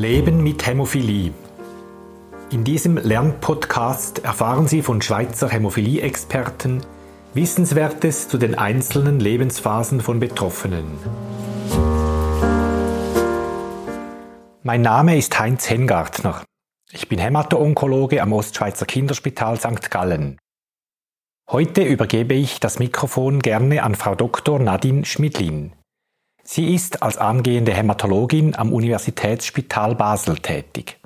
Leben mit Hämophilie. In diesem Lernpodcast erfahren Sie von Schweizer Hämophilie-Experten Wissenswertes zu den einzelnen Lebensphasen von Betroffenen. Mein Name ist Heinz Hengartner. Ich bin Hämato-Onkologe am Ostschweizer Kinderspital St. Gallen. Heute übergebe ich das Mikrofon gerne an Frau Dr. Nadine Schmidlin. Sie ist als angehende Hämatologin am Universitätsspital Basel tätig.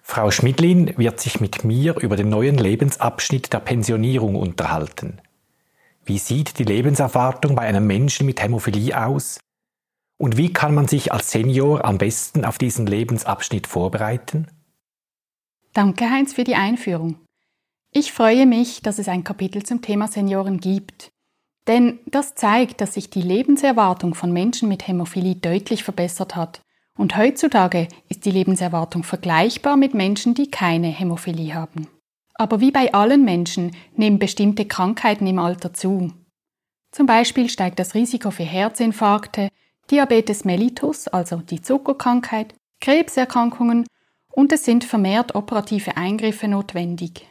Frau Schmidlin wird sich mit mir über den neuen Lebensabschnitt der Pensionierung unterhalten. Wie sieht die Lebenserwartung bei einem Menschen mit Hämophilie aus? Und wie kann man sich als Senior am besten auf diesen Lebensabschnitt vorbereiten? Danke, Heinz, für die Einführung. Ich freue mich, dass es ein Kapitel zum Thema Senioren gibt. Denn das zeigt, dass sich die Lebenserwartung von Menschen mit Hämophilie deutlich verbessert hat. Und heutzutage ist die Lebenserwartung vergleichbar mit Menschen, die keine Hämophilie haben. Aber wie bei allen Menschen nehmen bestimmte Krankheiten im Alter zu. Zum Beispiel steigt das Risiko für Herzinfarkte, Diabetes mellitus, also die Zuckerkrankheit, Krebserkrankungen und es sind vermehrt operative Eingriffe notwendig.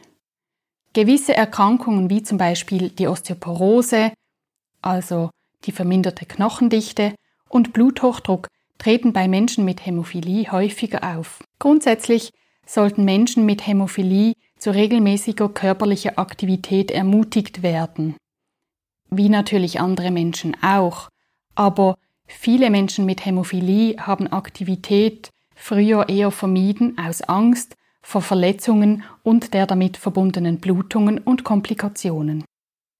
Gewisse Erkrankungen wie zum Beispiel die Osteoporose, also die verminderte Knochendichte und Bluthochdruck treten bei Menschen mit Hämophilie häufiger auf. Grundsätzlich sollten Menschen mit Hämophilie zu regelmäßiger körperlicher Aktivität ermutigt werden. Wie natürlich andere Menschen auch. Aber viele Menschen mit Hämophilie haben Aktivität früher eher vermieden aus Angst vor Verletzungen und der damit verbundenen Blutungen und Komplikationen.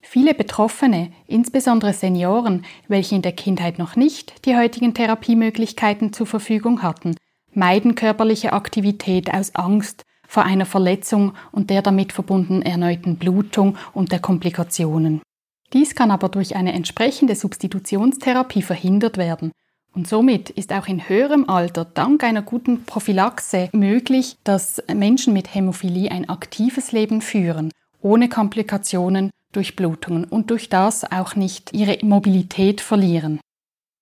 Viele Betroffene, insbesondere Senioren, welche in der Kindheit noch nicht die heutigen Therapiemöglichkeiten zur Verfügung hatten, meiden körperliche Aktivität aus Angst vor einer Verletzung und der damit verbundenen erneuten Blutung und der Komplikationen. Dies kann aber durch eine entsprechende Substitutionstherapie verhindert werden und somit ist auch in höherem Alter dank einer guten Prophylaxe möglich, dass Menschen mit Hämophilie ein aktives Leben führen, ohne Komplikationen, Durchblutungen und durch das auch nicht ihre Mobilität verlieren.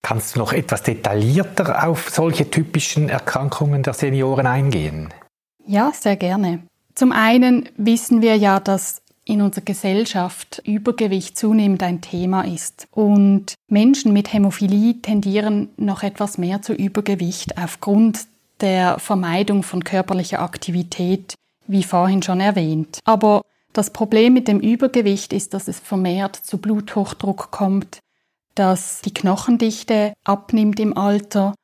Kannst du noch etwas detaillierter auf solche typischen Erkrankungen der Senioren eingehen? Ja, sehr gerne. Zum einen wissen wir ja, dass in unserer Gesellschaft Übergewicht zunehmend ein Thema ist. Und Menschen mit Hämophilie tendieren noch etwas mehr zu Übergewicht aufgrund der Vermeidung von körperlicher Aktivität, wie vorhin schon erwähnt. Aber das Problem mit dem Übergewicht ist, dass es vermehrt zu Bluthochdruck kommt, dass die Knochendichte abnimmt im Alter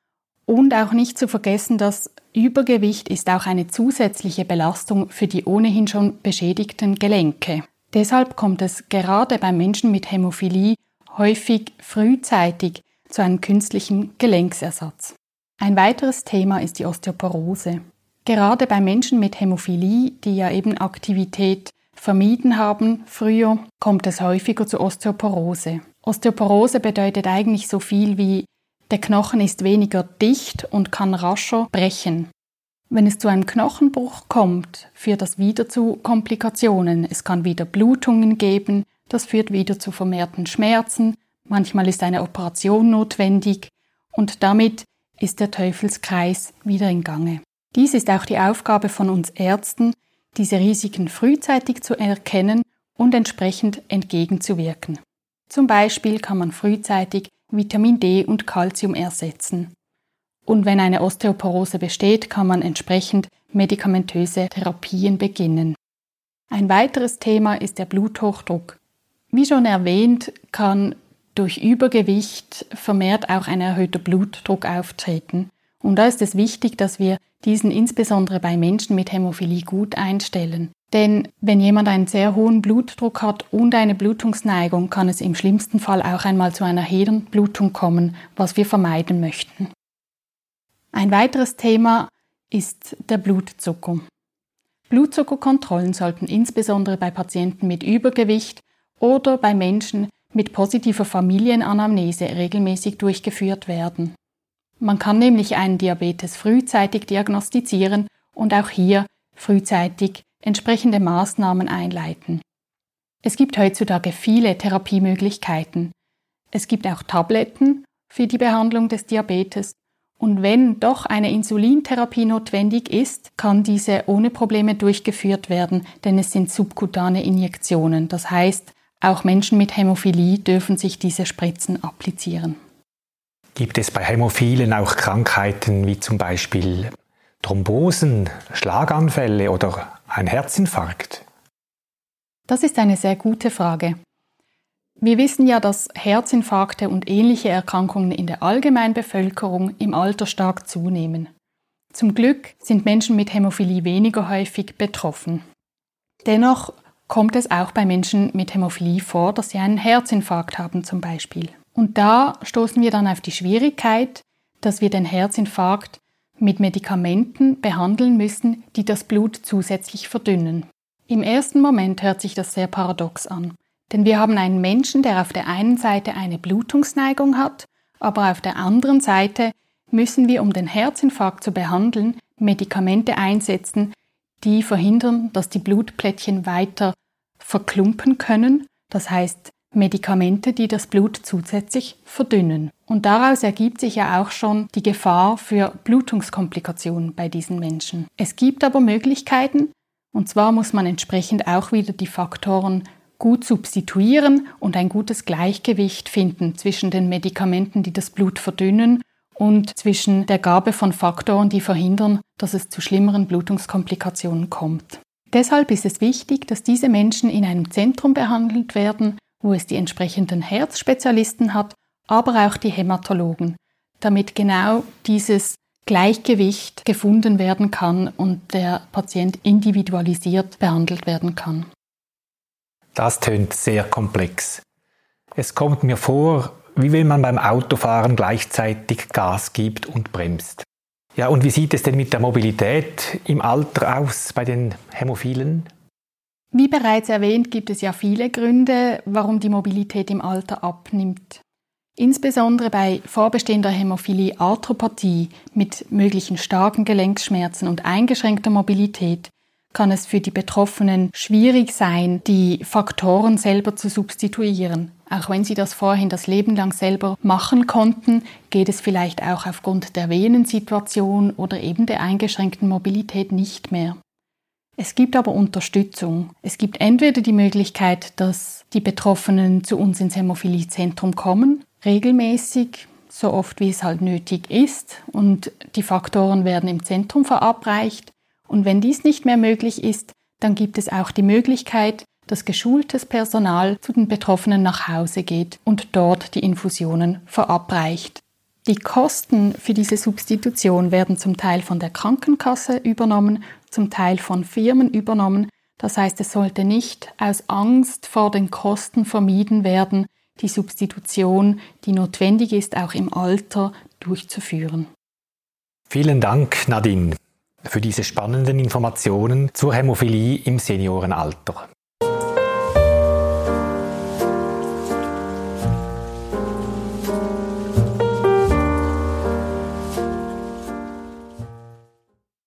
und auch nicht zu vergessen, dass Übergewicht ist auch eine zusätzliche Belastung für die ohnehin schon beschädigten Gelenke. Deshalb kommt es gerade bei Menschen mit Hämophilie häufig frühzeitig zu einem künstlichen Gelenksersatz. Ein weiteres Thema ist die Osteoporose. Gerade bei Menschen mit Hämophilie, die ja eben Aktivität vermieden haben früher, kommt es häufiger zu Osteoporose. Osteoporose bedeutet eigentlich so viel wie der Knochen ist weniger dicht und kann rascher brechen. Wenn es zu einem Knochenbruch kommt, führt das wieder zu Komplikationen. Es kann wieder Blutungen geben, das führt wieder zu vermehrten Schmerzen, manchmal ist eine Operation notwendig und damit ist der Teufelskreis wieder in Gange. Dies ist auch die Aufgabe von uns Ärzten, diese Risiken frühzeitig zu erkennen und entsprechend entgegenzuwirken. Zum Beispiel kann man frühzeitig Vitamin D und Calcium ersetzen. Und wenn eine Osteoporose besteht, kann man entsprechend medikamentöse Therapien beginnen. Ein weiteres Thema ist der Bluthochdruck. Wie schon erwähnt, kann durch Übergewicht vermehrt auch ein erhöhter Blutdruck auftreten. Und da ist es wichtig, dass wir diesen insbesondere bei Menschen mit Hämophilie gut einstellen. Denn wenn jemand einen sehr hohen Blutdruck hat und eine Blutungsneigung, kann es im schlimmsten Fall auch einmal zu einer Hirnblutung kommen, was wir vermeiden möchten. Ein weiteres Thema ist der Blutzucker. Blutzuckerkontrollen sollten insbesondere bei Patienten mit Übergewicht oder bei Menschen mit positiver Familienanamnese regelmäßig durchgeführt werden. Man kann nämlich einen Diabetes frühzeitig diagnostizieren und auch hier frühzeitig entsprechende Maßnahmen einleiten. Es gibt heutzutage viele Therapiemöglichkeiten. Es gibt auch Tabletten für die Behandlung des Diabetes Und wenn doch eine Insulintherapie notwendig ist, kann diese ohne Probleme durchgeführt werden, denn es sind subkutane Injektionen. Das heißt, auch Menschen mit Hämophilie dürfen sich diese Spritzen applizieren. Gibt es bei Hämophilen auch Krankheiten wie zum Beispiel Thrombosen, Schlaganfälle oder ein Herzinfarkt? Das ist eine sehr gute Frage. Wir wissen ja, dass Herzinfarkte und ähnliche Erkrankungen in der Allgemeinbevölkerung im Alter stark zunehmen. Zum Glück sind Menschen mit Hämophilie weniger häufig betroffen. Dennoch kommt es auch bei Menschen mit Hämophilie vor, dass sie einen Herzinfarkt haben zum Beispiel. Und da stoßen wir dann auf die Schwierigkeit, dass wir den Herzinfarkt mit Medikamenten behandeln müssen, die das Blut zusätzlich verdünnen. Im ersten Moment hört sich das sehr paradox an. Denn wir haben einen Menschen, der auf der einen Seite eine Blutungsneigung hat, aber auf der anderen Seite müssen wir, um den Herzinfarkt zu behandeln, Medikamente einsetzen, die verhindern, dass die Blutplättchen weiter verklumpen können. Das heißt, Medikamente, die das Blut zusätzlich verdünnen. Und daraus ergibt sich ja auch schon die Gefahr für Blutungskomplikationen bei diesen Menschen. Es gibt aber Möglichkeiten, und zwar muss man entsprechend auch wieder die Faktoren gut substituieren und ein gutes Gleichgewicht finden zwischen den Medikamenten, die das Blut verdünnen und zwischen der Gabe von Faktoren, die verhindern, dass es zu schlimmeren Blutungskomplikationen kommt. Deshalb ist es wichtig, dass diese Menschen in einem Zentrum behandelt werden, wo es die entsprechenden Herzspezialisten hat, aber auch die Hämatologen, damit genau dieses Gleichgewicht gefunden werden kann und der Patient individualisiert behandelt werden kann. Das tönt sehr komplex. Es kommt mir vor, wie wenn man beim Autofahren gleichzeitig Gas gibt und bremst. Ja, und wie sieht es denn mit der Mobilität im Alter aus bei den Hämophilen? Wie bereits erwähnt, gibt es ja viele Gründe, warum die Mobilität im Alter abnimmt. Insbesondere bei vorbestehender Hämophilie Arthropathie mit möglichen starken Gelenkschmerzen und eingeschränkter Mobilität kann es für die Betroffenen schwierig sein, die Faktoren selber zu substituieren. Auch wenn sie das vorhin das Leben lang selber machen konnten, geht es vielleicht auch aufgrund der Venensituation oder eben der eingeschränkten Mobilität nicht mehr. Es gibt aber Unterstützung. Es gibt entweder die Möglichkeit, dass die Betroffenen zu uns ins Hämophiliezentrum kommen, regelmäßig, so oft wie es halt nötig ist, und die Faktoren werden im Zentrum verabreicht. Und wenn dies nicht mehr möglich ist, dann gibt es auch die Möglichkeit, dass geschultes Personal zu den Betroffenen nach Hause geht und dort die Infusionen verabreicht. Die Kosten für diese Substitution werden zum Teil von der Krankenkasse übernommen, zum Teil von Firmen übernommen. Das heißt, es sollte nicht aus Angst vor den Kosten vermieden werden, die Substitution, die notwendig ist, auch im Alter durchzuführen. Vielen Dank, Nadine für diese spannenden Informationen zur Hämophilie im Seniorenalter.